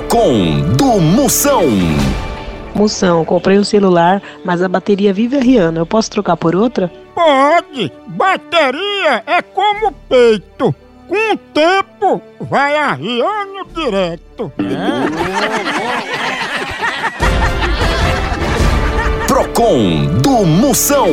Procon do Moção. Moção, comprei um celular, mas a bateria vive arriando. Eu posso trocar por outra? Pode! Bateria é como peito. Com o tempo, vai arriando direto. Procon do Moção.